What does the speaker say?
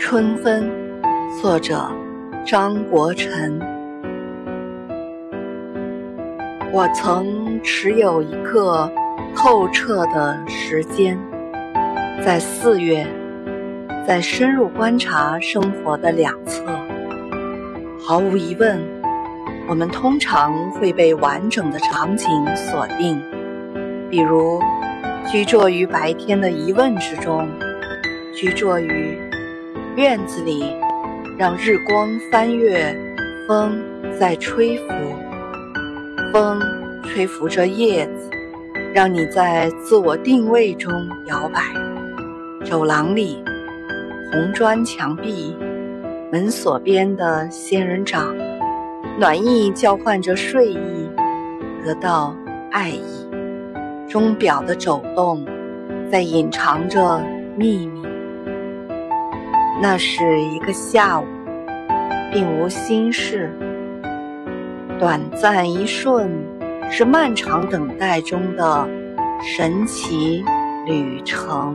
春分，作者张国臣。我曾持有一个透彻的时间，在四月，在深入观察生活的两侧。毫无疑问，我们通常会被完整的场景锁定，比如居住于白天的疑问之中，居住于。院子里，让日光翻越，风在吹拂，风吹拂着叶子，让你在自我定位中摇摆。走廊里，红砖墙壁，门锁边的仙人掌，暖意交换着睡意，得到爱意。钟表的走动，在隐藏着秘密。那是一个下午，并无心事。短暂一瞬，是漫长等待中的神奇旅程。